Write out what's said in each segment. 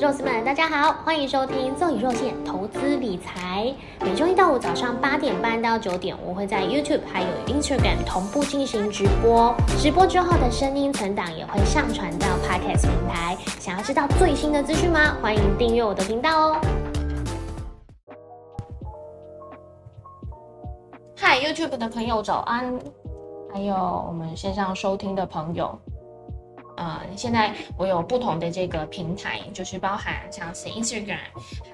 肉丝们，大家好，欢迎收听奏以肉馅投资理财。每周一到五早上八点半到九点，我会在 YouTube 还有 Instagram 同步进行直播。直播之后的声音存档也会上传到 Podcast 平台。想要知道最新的资讯吗？欢迎订阅我的频道哦。嗨，YouTube 的朋友早安，还有我们线上收听的朋友。呃，现在我有不同的这个平台，就是包含像是 Instagram，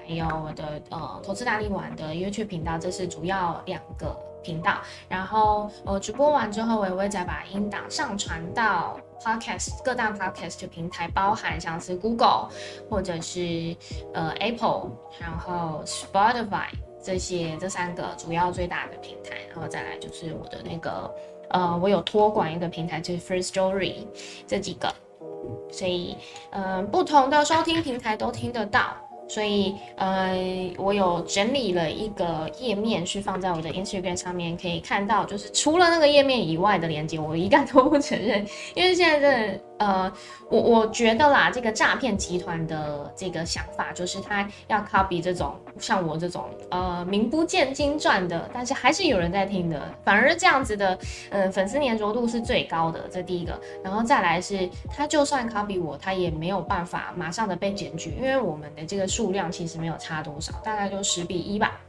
还有我的呃投资大力丸的 YouTube 频道，这是主要两个频道。然后呃直播完之后，我也会再把音档上传到 Podcast 各大 Podcast 平台，包含像是 Google 或者是呃 Apple，然后 Spotify 这些这三个主要最大的平台，然后再来就是我的那个。呃，我有托管一个平台，就是 First Story 这几个，所以，嗯，不同的收听平台都听得到。所以，呃，我有整理了一个页面，是放在我的 Instagram 上面，可以看到，就是除了那个页面以外的链接，我一概都不承认，因为现在真的。呃，我我觉得啦，这个诈骗集团的这个想法就是他要 copy 这种像我这种呃名不见经传的，但是还是有人在听的，反而这样子的，嗯，粉丝粘着度是最高的，这第一个。然后再来是，他就算 copy 我，他也没有办法马上的被检举，因为我们的这个数量其实没有差多少，大概就十比一吧，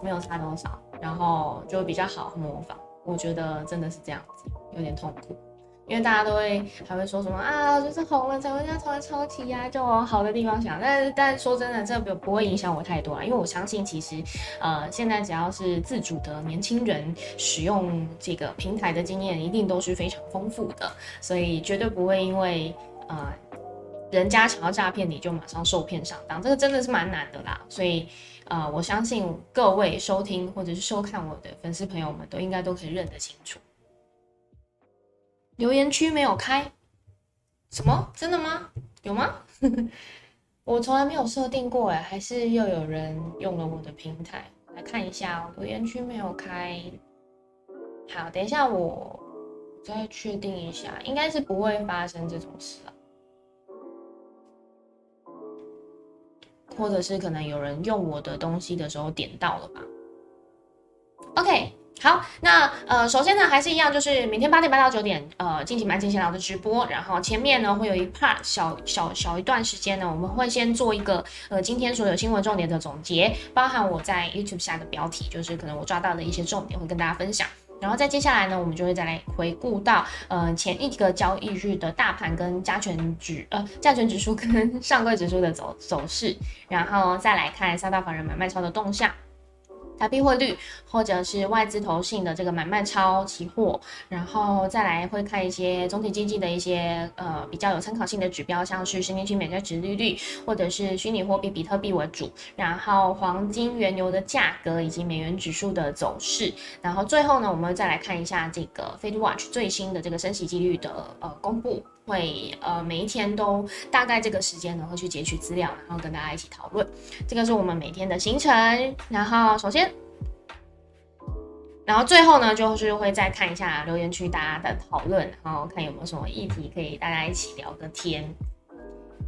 没有差多少，然后就比较好模仿。我觉得真的是这样子，有点痛苦。因为大家都会还会说什么啊，就是红了才会这样突然抄起呀，就往好的地方想。但是，但说真的，这不不会影响我太多啊，因为我相信其实，呃，现在只要是自主的年轻人使用这个平台的经验，一定都是非常丰富的，所以绝对不会因为呃人家想要诈骗你就马上受骗上当，这个真的是蛮难的啦。所以，呃，我相信各位收听或者是收看我的粉丝朋友们都应该都可以认得清楚。留言区没有开，什么？真的吗？有吗？我从来没有设定过哎，还是又有人用了我的平台来看一下哦。留言区没有开，好，等一下我再确定一下，应该是不会发生这种事了，或者是可能有人用我的东西的时候点到了吧？OK。好，那呃，首先呢，还是一样，就是每天八点半到九点，呃，进行满金闲聊的直播。然后前面呢，会有一 part 小小小一段时间呢，我们会先做一个呃，今天所有新闻重点的总结，包含我在 YouTube 下的标题，就是可能我抓到的一些重点会跟大家分享。然后在接下来呢，我们就会再来回顾到呃前一个交易日的大盘跟加权指呃加权指数跟上柜指数的走走势，然后再来看三大法人买卖超的动向。台币汇率，或者是外资投信的这个买卖超期货，然后再来会看一些总体经济的一些呃比较有参考性的指标，像是十年期美债值利率，或者是虚拟货币比特币为主，然后黄金、原油的价格以及美元指数的走势，然后最后呢，我们再来看一下这个 Fed Watch 最新的这个升息几率的呃公布。会呃每一天都大概这个时间呢会去截取资料，然后跟大家一起讨论。这个是我们每天的行程。然后首先，然后最后呢就是会再看一下留言区大家的讨论，然后看有没有什么议题可以大家一起聊个天。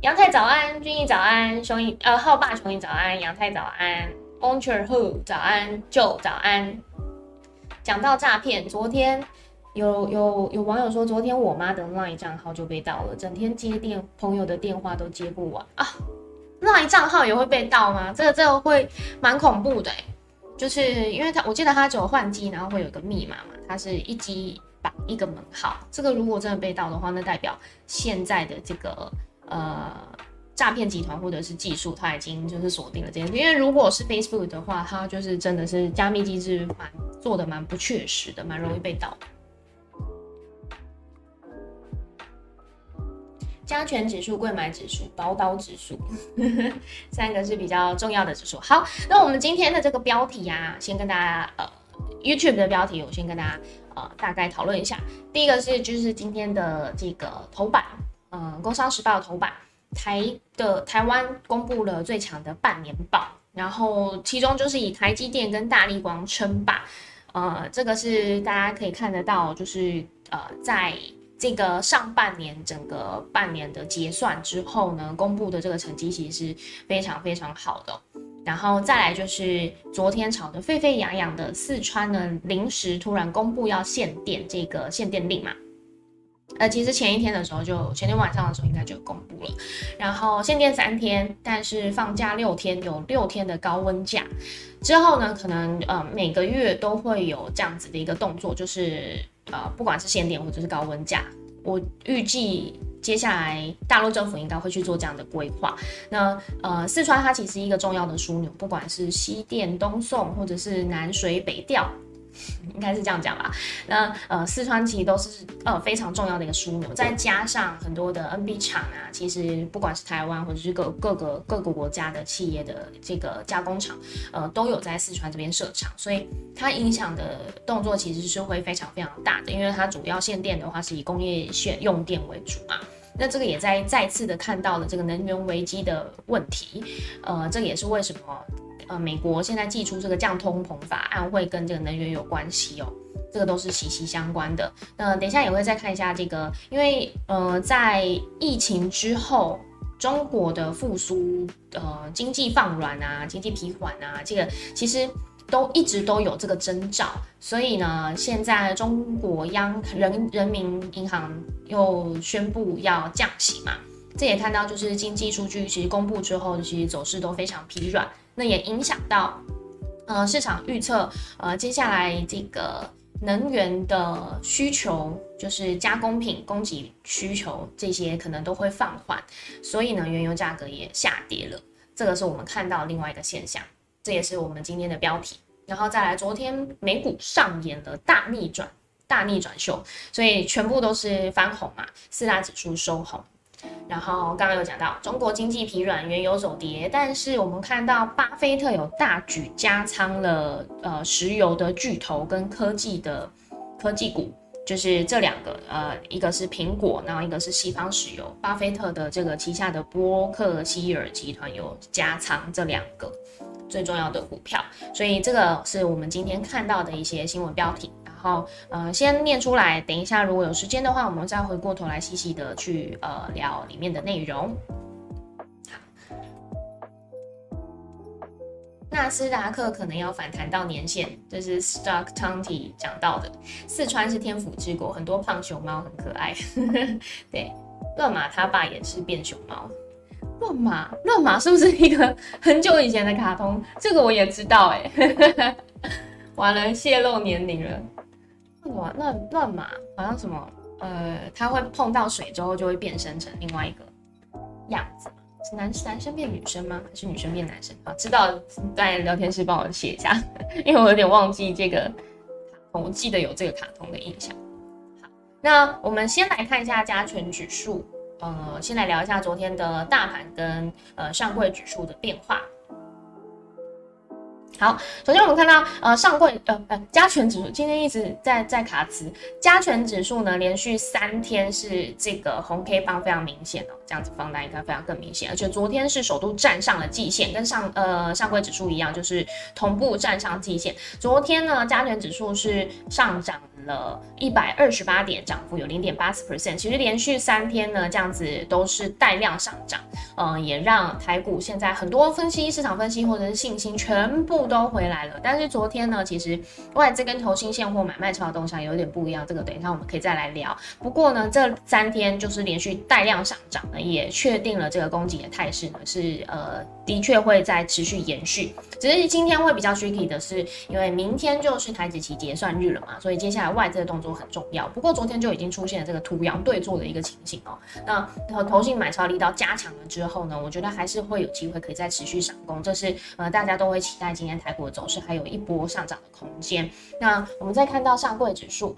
杨太早安，君逸早安，雄毅呃浩霸雄毅早安，杨太早安，Oncher Who 早安，Joe 早安。讲到诈骗，昨天。有有有网友说，昨天我妈的 LINE 账号就被盗了，整天接电朋友的电话都接不完啊！LINE 账号也会被盗吗？这个这个会蛮恐怖的就是因为他我记得他只有换机，然后会有个密码嘛，它是一机绑一个门号。这个如果真的被盗的话，那代表现在的这个呃诈骗集团或者是技术，他已经就是锁定了这件事。因为如果是 Facebook 的话，它就是真的是加密机制蛮做的蛮不确实的，蛮容易被盗。加权指数、贵买指数、宝岛指数，三个是比较重要的指数。好，那我们今天的这个标题呀，先跟大家呃，YouTube 的标题，我先跟大家呃大概讨论一下。第一个是就是今天的这个头版，嗯，《工商时报》头版，台的台湾公布了最强的半年报，然后其中就是以台积电跟大力光称霸，呃，这个是大家可以看得到，就是呃在。这个上半年整个半年的结算之后呢，公布的这个成绩其实是非常非常好的。然后再来就是昨天炒得沸沸扬扬的四川呢，临时突然公布要限电这个限电令嘛。呃，其实前一天的时候就前天晚上的时候应该就公布了，然后限电三天，但是放假六天，有六天的高温假。之后呢，可能呃每个月都会有这样子的一个动作，就是呃不管是限电或者是高温假，我预计接下来大陆政府应该会去做这样的规划。那呃四川它其实一个重要的枢纽，不管是西电东送或者是南水北调。应该是这样讲吧。那呃，四川其实都是呃非常重要的一个枢纽，再加上很多的 NB 厂啊，其实不管是台湾或者是各各个各个国家的企业的这个加工厂，呃，都有在四川这边设厂，所以它影响的动作其实是会非常非常大的，因为它主要限电的话是以工业线用电为主嘛。那这个也在再次的看到了这个能源危机的问题，呃，这也是为什么。呃，美国现在寄出这个降通膨法案，会跟这个能源有关系哦，这个都是息息相关的。那等一下也会再看一下这个，因为呃，在疫情之后，中国的复苏，呃，经济放软啊，经济疲缓啊，这个其实都一直都有这个征兆。所以呢，现在中国央人人民银行又宣布要降息嘛，这也看到就是经济数据其实公布之后，其实走势都非常疲软。那也影响到，呃，市场预测，呃，接下来这个能源的需求，就是加工品供给需求这些可能都会放缓，所以呢，原油价格也下跌了。这个是我们看到另外一个现象，这也是我们今天的标题。然后再来，昨天美股上演了大逆转，大逆转秀，所以全部都是翻红嘛，四大指数收红。然后刚刚有讲到中国经济疲软，原油走跌，但是我们看到巴菲特有大举加仓了，呃，石油的巨头跟科技的科技股，就是这两个，呃，一个是苹果，然后一个是西方石油，巴菲特的这个旗下的波克希尔集团有加仓这两个最重要的股票，所以这个是我们今天看到的一些新闻标题。好，呃，先念出来。等一下，如果有时间的话，我们再回过头来细细的去呃聊里面的内容。纳斯达克可能要反弹到年线，这是 Stock t o n t y 讲到的。四川是天府之国，很多胖熊猫很可爱。对，乱马他爸也是变熊猫。乱马，乱马是不是一个很久以前的卡通？这个我也知道，哎，完了，泄露年龄了。哇，那乱码好像什么，呃，它会碰到水之后就会变身成另外一个样子是男男生变女生吗？还是女生变男生？啊，知道在聊天室帮我写一下，因为我有点忘记这个，我记得有这个卡通的印象。好，那我们先来看一下加权指数，呃，先来聊一下昨天的大盘跟呃上柜指数的变化。好，首先我们看到，呃，上柜，呃，呃，加权指数今天一直在在卡词，加权指数呢连续三天是这个红 K 棒非常明显哦，这样子放大应该非常更明显，而且昨天是首度站上了季线，跟上呃上柜指数一样，就是同步站上季线。昨天呢，加权指数是上涨。了一百二十八点，涨幅有零点八四 percent。其实连续三天呢，这样子都是带量上涨，嗯，也让台股现在很多分析、市场分析或者是信心全部都回来了。但是昨天呢，其实外资跟投新现货买卖超的动向有点不一样，这个等一下我们可以再来聊。不过呢，这三天就是连续带量上涨呢，也确定了这个供给的态势呢是呃的确会在持续延续。只是今天会比较 tricky 的是，因为明天就是台子期结算日了嘛，所以接下来。外资的动作很重要，不过昨天就已经出现了这个土洋对坐的一个情形哦。那和投信买超力道加强了之后呢，我觉得还是会有机会可以再持续上攻，这是呃大家都会期待今天台股的走势还有一波上涨的空间。那我们再看到上柜指数。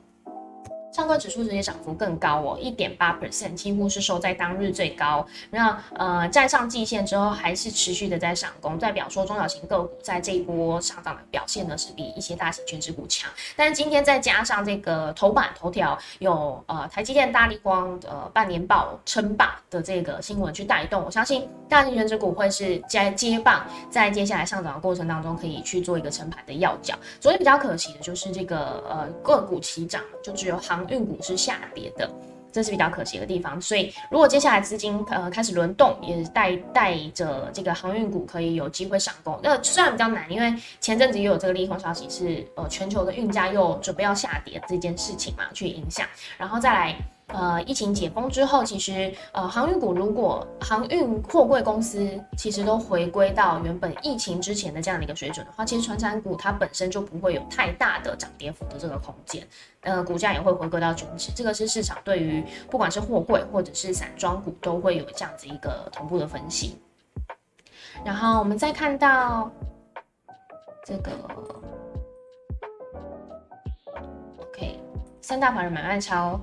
上证指数直接涨幅更高哦，一点八 percent，几乎是收在当日最高。那呃站上季线之后，还是持续的在上攻，代表说中小型个股在这一波上涨的表现呢，是比一些大型全职股强。但是今天再加上这个头版头条有呃台积电、大力光呃半年报称霸的这个新闻去带动，我相信大型全职股会是接接棒，在接下来上涨的过程当中，可以去做一个撑盘的要角。昨天比较可惜的就是这个呃个股齐涨，就只有航。运股是下跌的，这是比较可惜的地方。所以如果接下来资金呃开始轮动，也带带着这个航运股可以有机会上攻。那虽然比较难，因为前阵子也有这个利空消息，是呃全球的运价又准备要下跌这件事情嘛，去影响，然后再来。呃，疫情解封之后，其实呃，航运股如果航运货柜公司其实都回归到原本疫情之前的这样的一个水准的话，其实船产股它本身就不会有太大的涨跌幅的这个空间，呃，股价也会回归到均值。这个是市场对于不管是货柜或者是散装股都会有这样子一个同步的分析。然后我们再看到这个，OK，三大法人买卖超。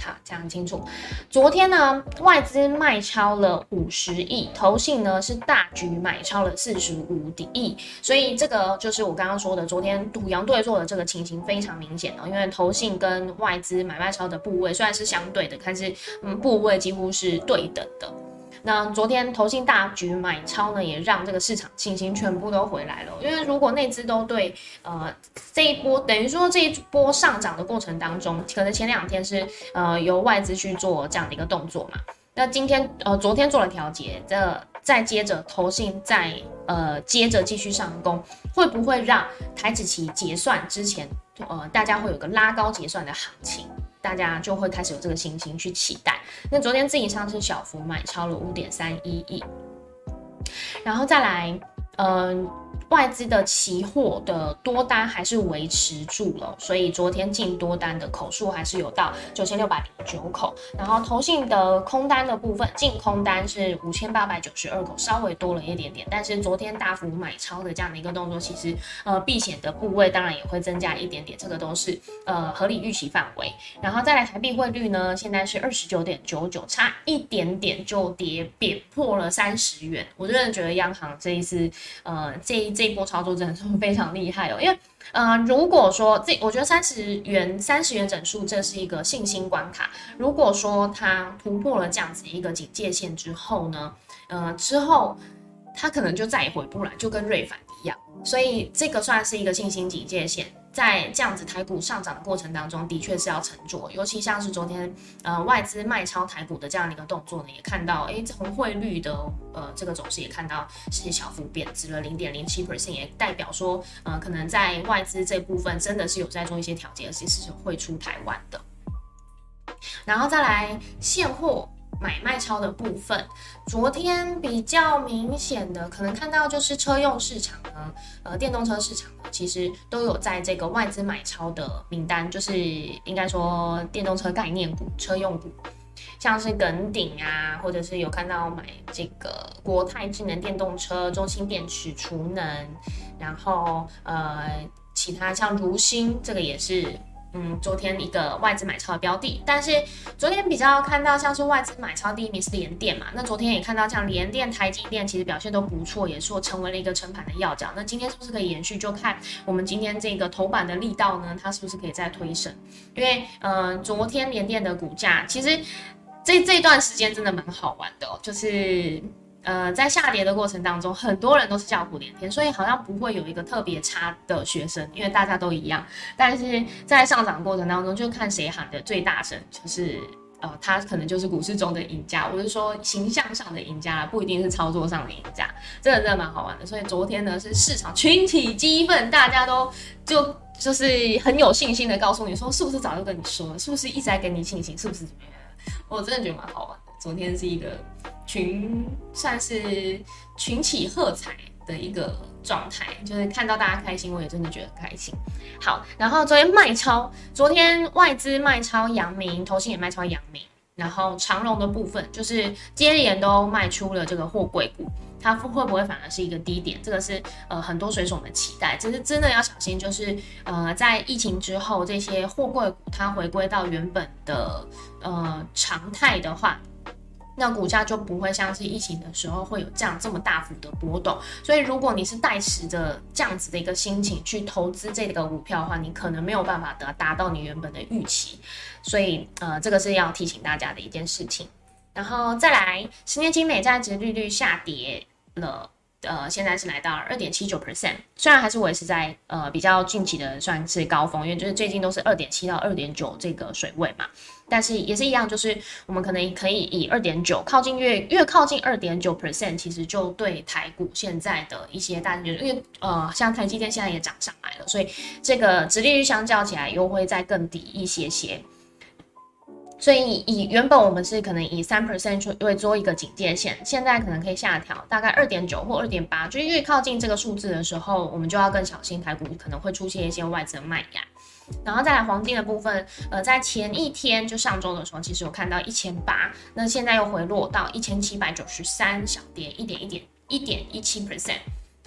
好，讲清楚。昨天呢，外资卖超了五十亿，投信呢是大举买超了四十五亿，所以这个就是我刚刚说的，昨天赌阳对坐的这个情形非常明显哦。因为投信跟外资买卖超的部位虽然是相对的，但是嗯，部位几乎是对等的。那昨天投信大局买超呢，也让这个市场信心全部都回来了。因为如果内资都对呃这一波等于说这一波上涨的过程当中，可能前两天是呃由外资去做这样的一个动作嘛。那今天呃昨天做了调节，这再接着投信再呃接着继续上攻，会不会让台子期结算之前呃大家会有个拉高结算的行情？大家就会开始有这个心情去期待。那昨天自营上是小幅买超了五点三一亿，然后再来，嗯。外资的期货的多单还是维持住了，所以昨天进多单的口数还是有到九千六百零九口。然后投信的空单的部分，净空单是五千八百九十二口，稍微多了一点点。但是昨天大幅买超的这样的一个动作，其实呃避险的部位当然也会增加一点点，这个都是呃合理预期范围。然后再来台币汇率呢，现在是二十九点九九，差一点点就跌贬破了三十元。我真的觉得央行这一次呃这这一波操作真的是非常厉害哦，因为，呃，如果说这，我觉得三十元三十元整数这是一个信心关卡。如果说它突破了这样子一个警戒线之后呢，呃，之后它可能就再也回不来，就跟瑞凡一样。所以这个算是一个信心警戒线。在这样子台股上涨的过程当中，的确是要沉着，尤其像是昨天，呃，外资卖超台股的这样的一个动作呢，也看到，哎，从汇率的呃这个走势也看到是小幅贬值了零点零七 percent，也代表说，呃，可能在外资这部分真的是有在做一些调节，而且是会出台湾的，然后再来现货。买卖超的部分，昨天比较明显的可能看到就是车用市场呢，呃，电动车市场呢，其实都有在这个外资买超的名单，就是应该说电动车概念股、车用股，像是耿鼎啊，或者是有看到买这个国泰智能电动车、中兴电池储能，然后呃，其他像如新，这个也是。嗯，昨天一个外资买超的标的，但是昨天比较看到像是外资买超第一名是联电嘛，那昨天也看到像联电、台积电其实表现都不错，也说成为了一个撑盘的要角。那今天是不是可以延续？就看我们今天这个头版的力道呢，它是不是可以再推升？因为嗯，昨天联电的股价其实这这段时间真的蛮好玩的哦，就是。呃，在下跌的过程当中，很多人都是叫苦连天，所以好像不会有一个特别差的学生，因为大家都一样。但是在上涨过程当中，就看谁喊的最大声，就是呃，他可能就是股市中的赢家，我是说形象上的赢家，不一定是操作上的赢家。真的真的蛮好玩的。所以昨天呢，是市场群体激愤，大家都就就是很有信心的告诉你说，是不是早就跟你说了，是不是一直在给你信心，是不是怎么样？我真的觉得蛮好玩的。昨天是一个。群算是群起喝彩的一个状态，就是看到大家开心，我也真的觉得开心。好，然后昨天卖超，昨天外资卖超阳明，投信也卖超阳明，然后长荣的部分就是接连都卖出了这个货柜股，它会不会反而是一个低点？这个是呃很多水手们期待，只是真的要小心，就是呃在疫情之后，这些货柜股它回归到原本的呃常态的话。那股价就不会像是疫情的时候会有这样这么大幅的波动，所以如果你是带持着这样子的一个心情去投资这个股票的话，你可能没有办法得达到你原本的预期，所以呃这个是要提醒大家的一件事情。然后再来，十年期美债值利率下跌了呃，现在是来到二点七九 percent，虽然还是维持在呃比较近期的算是高峰，因为就是最近都是二点七到二点九这个水位嘛，但是也是一样，就是我们可能可以以二点九靠近越越靠近二点九 percent，其实就对台股现在的一些大因为呃像台积电现在也涨上来了，所以这个直利率相较起来又会再更低一些些。所以以原本我们是可能以三 percent 为做一个警戒线，现在可能可以下调，大概二点九或二点八，就越靠近这个数字的时候，我们就要更小心台股可能会出现一些外资的卖压。然后再来黄金的部分，呃，在前一天就上周的时候，其实有看到一千八，那现在又回落到一千七百九十三，小跌一点一点一点一七 percent。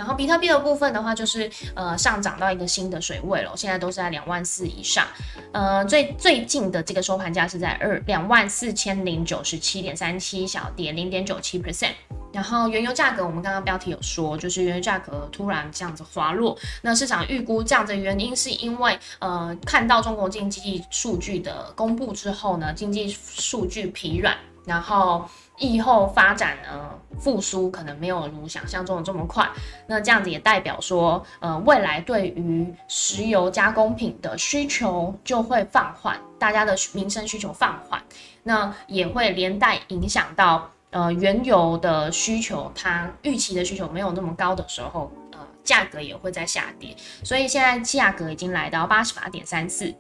然后比特币的部分的话，就是呃上涨到一个新的水位了，现在都是在两万四以上。呃，最最近的这个收盘价是在二两万四千零九十七点三七，小跌零点九七 percent。然后原油价格，我们刚刚标题有说，就是原油价格突然这样子滑落，那市场预估这样的原因是因为呃看到中国经济数据的公布之后呢，经济数据疲软，然后。疫后发展呢，复苏可能没有如想象中的这么快。那这样子也代表说，呃，未来对于石油加工品的需求就会放缓，大家的民生需求放缓，那也会连带影响到呃原油的需求，它预期的需求没有那么高的时候，呃，价格也会在下跌。所以现在价格已经来到八十八点三四。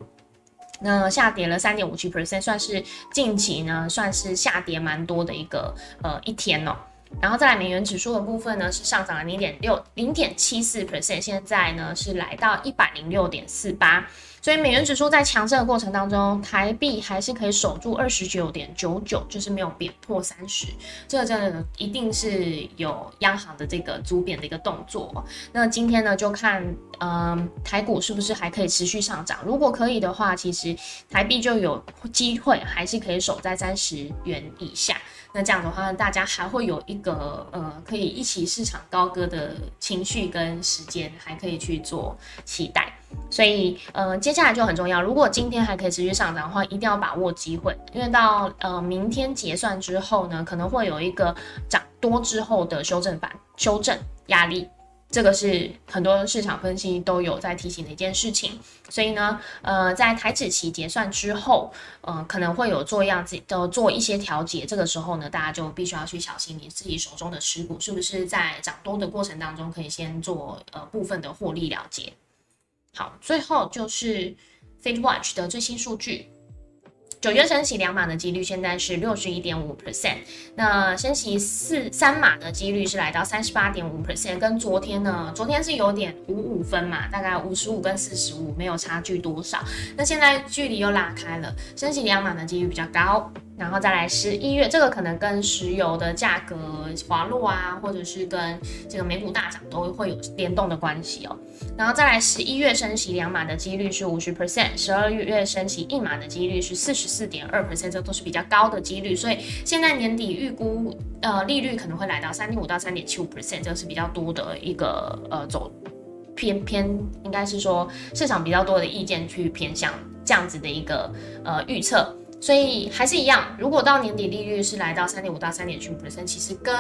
那下跌了三点五七 percent，算是近期呢，算是下跌蛮多的一个呃一天哦。然后再来美元指数的部分呢，是上涨了零点六零点七四 percent，现在呢是来到一百零六点四八。所以美元指数在强势的过程当中，台币还是可以守住二十九点九九，就是没有贬破三十。这个真的一定是有央行的这个足贬的一个动作。那今天呢，就看嗯台股是不是还可以持续上涨。如果可以的话，其实台币就有机会还是可以守在三十元以下。那这样的话，大家还会有一个呃可以一起市场高歌的情绪跟时间，还可以去做期待。所以，呃，接下来就很重要。如果今天还可以持续上涨的话，一定要把握机会，因为到呃明天结算之后呢，可能会有一个涨多之后的修正版修正压力。这个是很多市场分析都有在提醒的一件事情。所以呢，呃，在台指期结算之后，呃，可能会有做样子的做一些调节。这个时候呢，大家就必须要去小心你自己手中的持股是不是在涨多的过程当中，可以先做呃部分的获利了结。好，最后就是 Fed Watch 的最新数据，九月升息两码的几率现在是六十一点五 percent，那升息四三码的几率是来到三十八点五 percent，跟昨天呢，昨天是有点五五分嘛，大概五十五跟四十五没有差距多少，那现在距离又拉开了，升息两码的几率比较高。然后再来十一月，这个可能跟石油的价格滑落啊，或者是跟这个美股大涨都会有联动的关系哦。然后再来十一月升息两码的几率是五十 percent，十二月升息一码的几率是四十四点二 percent，这都是比较高的几率。所以现在年底预估呃利率可能会来到三点五到三点七五 percent，这个是比较多的一个呃走偏偏，应该是说市场比较多的意见去偏向这样子的一个呃预测。所以还是一样，如果到年底利率是来到三点五到三点七五 percent，其实跟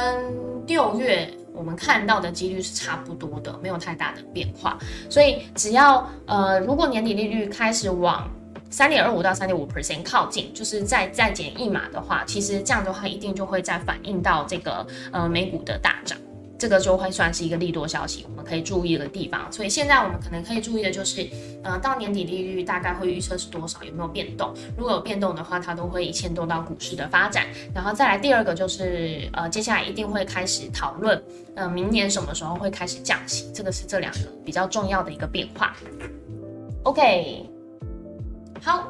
六月我们看到的几率是差不多的，没有太大的变化。所以只要呃，如果年底利率开始往三点二五到三点五 percent 靠近，就是再再减一码的话，其实这样的话一定就会再反映到这个呃美股的大涨。这个就会算是一个利多消息，我们可以注意的地方。所以现在我们可能可以注意的就是，呃，到年底利率大概会预测是多少，有没有变动？如果有变动的话，它都会牵动到股市的发展。然后再来第二个就是，呃，接下来一定会开始讨论，呃，明年什么时候会开始降息？这个是这两个比较重要的一个变化。OK，好，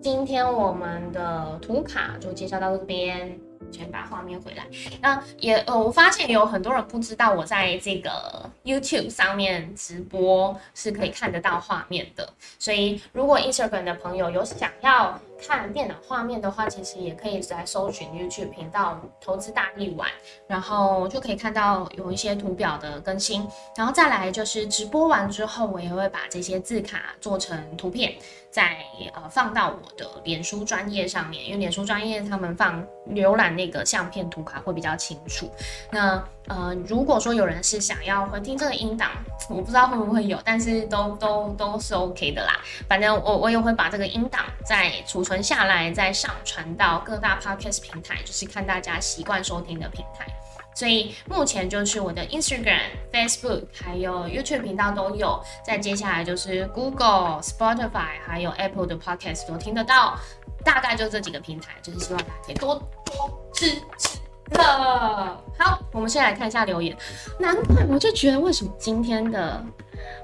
今天我们的图卡就介绍到这边。先把画面回来。那也呃，我发现有很多人不知道我在这个 YouTube 上面直播是可以看得到画面的。所以如果 Instagram 的朋友有想要看电脑画面的话，其实也可以来搜寻 YouTube 频道“投资大力丸”，然后就可以看到有一些图表的更新。然后再来就是直播完之后，我也会把这些字卡做成图片。再呃放到我的脸书专业上面，因为脸书专业他们放浏览那个相片图卡会比较清楚。那呃，如果说有人是想要回听这个音档，我不知道会不会有，但是都都都是 OK 的啦。反正我我也会把这个音档再储存下来，再上传到各大 Podcast 平台，就是看大家习惯收听的平台。所以目前就是我的 Instagram、Facebook 还有 YouTube 频道都有，再接下来就是 Google、Spotify 还有 Apple 的 Podcast 都听得到，大概就这几个平台，就是希望大家可以多多支持了。好，我们先来看一下留言，难怪我就觉得为什么今天的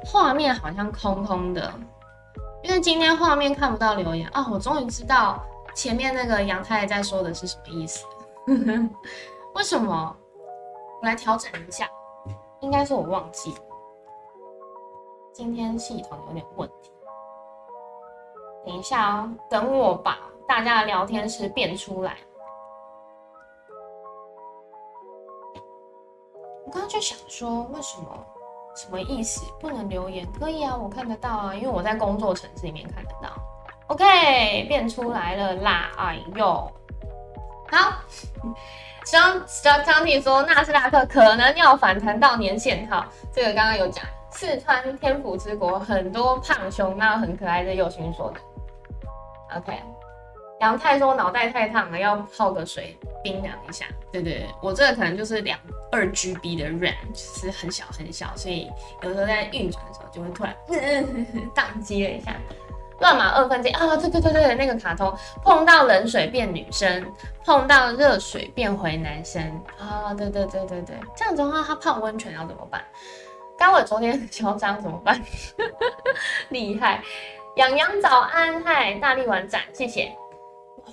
画面好像空空的，因为今天画面看不到留言啊，我终于知道前面那个杨太太在说的是什么意思，为什么？我来调整一下，应该是我忘记，今天系统有点问题。等一下哦，等我把大家的聊天室变出来。我刚刚就想说，为什么？什么意思？不能留言？可以啊，我看得到啊，因为我在工作城市里面看得到。OK，变出来了啦！哎呦，好。张张张弟说，纳斯达克可能要反弹到年线哈，这个刚刚有讲。四川天府之国很多胖熊，那很可爱的友勋说的。OK，杨太说脑袋太烫了，要泡个水冰凉一下。对对对，我这个可能就是两二 GB 的 RAM，就是很小很小，所以有时候在运转的时候就会突然宕机了一下。乱码二分之一啊！对对对对，那个卡通碰到冷水变女生，碰到热水变回男生啊！对对对对对，这样子的话，他泡温泉要怎么办？刚我昨天很嚣张怎么办？厉害！养羊早安，嗨，大力丸展，谢谢。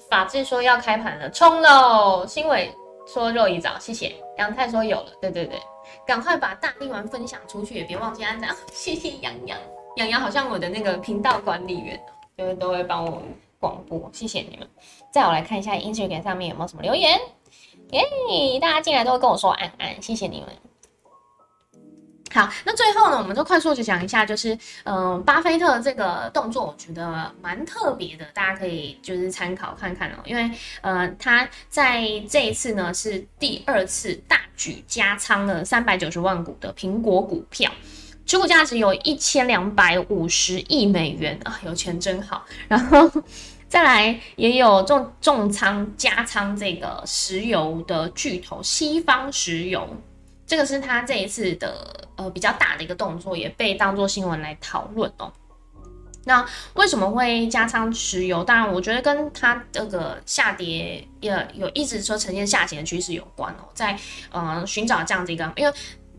法治说要开盘了，冲喽！新伟说肉已早，谢谢。杨太说有了，对对对，赶快把大力丸分享出去，也别忘记按赞，谢谢杨洋。洋洋好像我的那个频道管理员，就是都会帮我广播，谢谢你们。再我来看一下 Instagram 上面有没有什么留言，耶，大家进来都会跟我说安安，谢谢你们。好，那最后呢，我们就快速的讲一下，就是嗯，巴菲特这个动作，我觉得蛮特别的，大家可以就是参考看看哦，因为呃，他在这一次呢是第二次大举加仓了三百九十万股的苹果股票。持股价值有一千两百五十亿美元啊，有钱真好。然后再来也有重重仓加仓这个石油的巨头西方石油，这个是他这一次的呃比较大的一个动作，也被当做新闻来讨论哦。那为什么会加仓石油？当然，我觉得跟它这个下跌也有一直说呈现下行的趋势有关哦，在呃寻找这样子一个因为。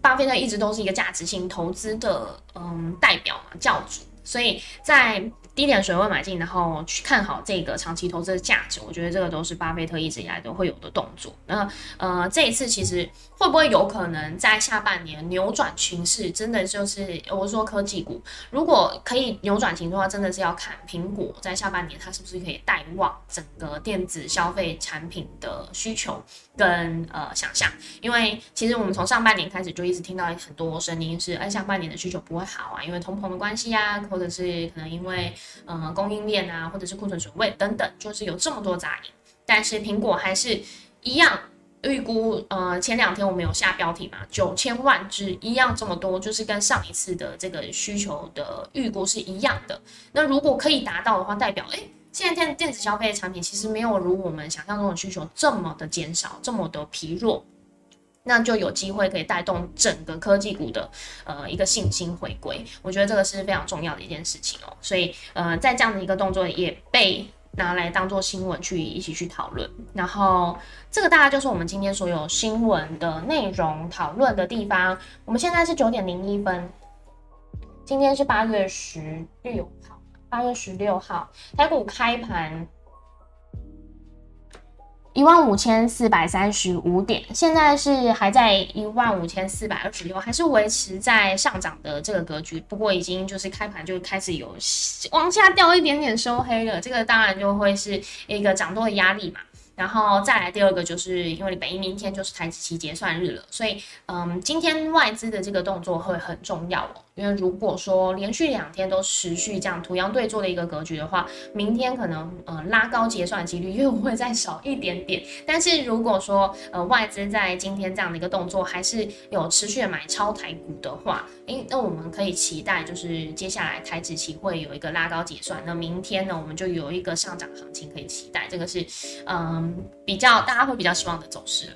巴菲特一直都是一个价值性投资的嗯代表嘛，教主，所以在。低点水位买进，然后去看好这个长期投资的价值，我觉得这个都是巴菲特一直以来都会有的动作。那呃，这一次其实会不会有可能在下半年扭转趋势？真的就是我说科技股，如果可以扭转情况的话，真的是要看苹果在下半年它是不是可以带旺整个电子消费产品的需求跟呃想象。因为其实我们从上半年开始就一直听到很多声音是，哎，下半年的需求不会好啊，因为通膨的关系啊，或者是可能因为呃，供应链啊，或者是库存水位等等，就是有这么多杂音，但是苹果还是一样预估。呃，前两天我们有下标题嘛，九千万只一样这么多，就是跟上一次的这个需求的预估是一样的。那如果可以达到的话，代表哎，现在电电子消费的产品其实没有如我们想象中的需求这么的减少，这么的疲弱。那就有机会可以带动整个科技股的呃一个信心回归，我觉得这个是非常重要的一件事情哦。所以呃，在这样的一个动作也被拿来当做新闻去一起去讨论。然后这个大概就是我们今天所有新闻的内容讨论的地方。我们现在是九点零一分，今天是八月十六，八月十六号台股开盘。一万五千四百三十五点，现在是还在一万五千四百二十六，还是维持在上涨的这个格局。不过已经就是开盘就开始有往下掉一点点收黑了，这个当然就会是一个涨多的压力嘛。然后再来第二个，就是因为本一明天就是台期结算日了，所以嗯，今天外资的这个动作会很重要哦。因为如果说连续两天都持续这样图阳对坐的一个格局的话，明天可能呃拉高结算几率又会再少一点点。但是如果说呃外资在今天这样的一个动作还是有持续的买超台股的话，诶，那我们可以期待就是接下来台指期会有一个拉高结算，那明天呢我们就有一个上涨行情可以期待，这个是嗯比较大家会比较希望的走势。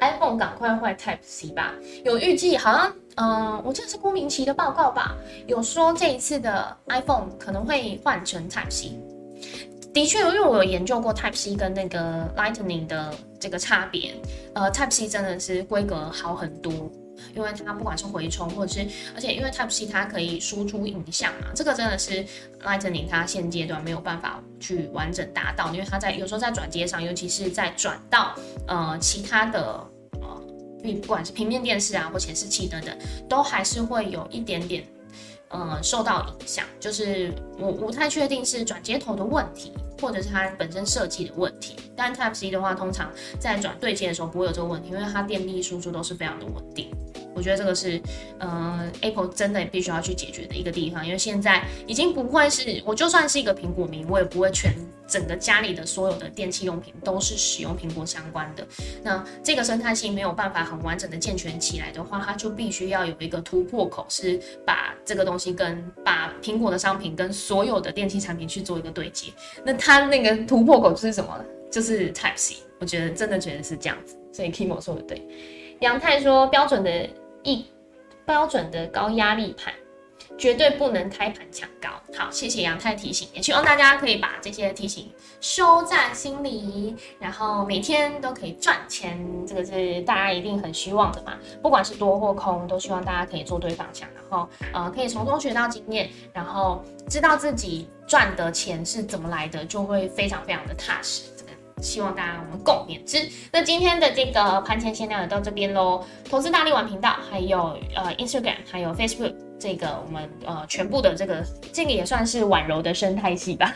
iPhone 赶快换 Type C 吧，有预计好像。嗯，我记得是郭明奇的报告吧，有说这一次的 iPhone 可能会换成 Type C。的确，因为我有研究过 Type C 跟那个 Lightning 的这个差别，呃，Type C 真的是规格好很多，因为它不管是回充或者是，而且因为 Type C 它可以输出影像嘛，这个真的是 Lightning 它现阶段没有办法去完整达到，因为它在有时候在转接上，尤其是在转到呃其他的。不管是平面电视啊，或显示器等等，都还是会有一点点，呃，受到影响。就是我不太确定是转接头的问题，或者是它本身设计的问题。但 Type C 的话，通常在转对接的时候不会有这个问题，因为它电力输出都是非常的稳定。我觉得这个是，呃，Apple 真的必须要去解决的一个地方，因为现在已经不会是我就算是一个苹果迷，我也不会全整个家里的所有的电器用品都是使用苹果相关的。那这个生态系没有办法很完整的健全起来的话，它就必须要有一个突破口，是把这个东西跟把苹果的商品跟所有的电器产品去做一个对接。那它那个突破口是什么呢？就是 Type C。我觉得真的觉得是这样子。所以 Kimo 说的对。杨太说标准的。一标准的高压力盘，绝对不能开盘抢高。好，谢谢杨太提醒，也希望大家可以把这些提醒收在心里，然后每天都可以赚钱。这个是大家一定很希望的嘛？不管是多或空，都希望大家可以做对方向，然后呃，可以从中学到经验，然后知道自己赚的钱是怎么来的，就会非常非常的踏实。希望大家我们共勉之。那今天的这个盘前限量也到这边喽。投资大力丸频道，还有呃 Instagram，还有 Facebook，这个我们呃全部的这个这个也算是婉柔的生态系吧。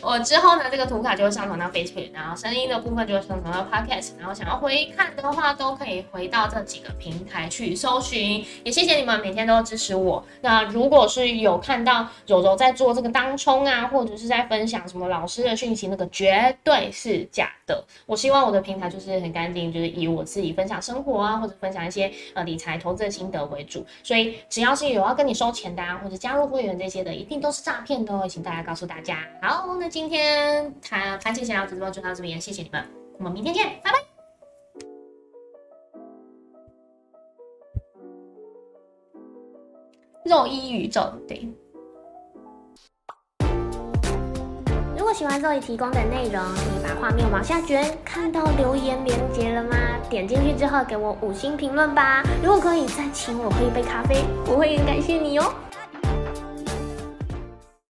我之后呢，这个图卡就会上传到 Facebook，然后声音的部分就会上传到 Podcast，然后想要回看的话，都可以回到这几个平台去搜寻。也谢谢你们每天都支持我。那如果是有看到柔柔在做这个当冲啊，或者是在分享什么老师的讯息，那个绝对是假的。我希望我的平台就是很干净，就是以我自己分享生活啊，或者分享一些呃理财投资的心得为主。所以只要是有要跟你收钱的啊，或者加入会员这些的，一定都是诈骗的哦，请大家告诉大家。好。好，那今天谈番茄闲聊直播就到这边，谢谢你们，我们明天见，拜拜。肉衣宇宙，对。如果喜欢这里提供的内容，可以把画面往下卷，看到留言连接了吗？点进去之后给我五星评论吧。如果可以再请我喝一杯咖啡，我会很感谢你哦。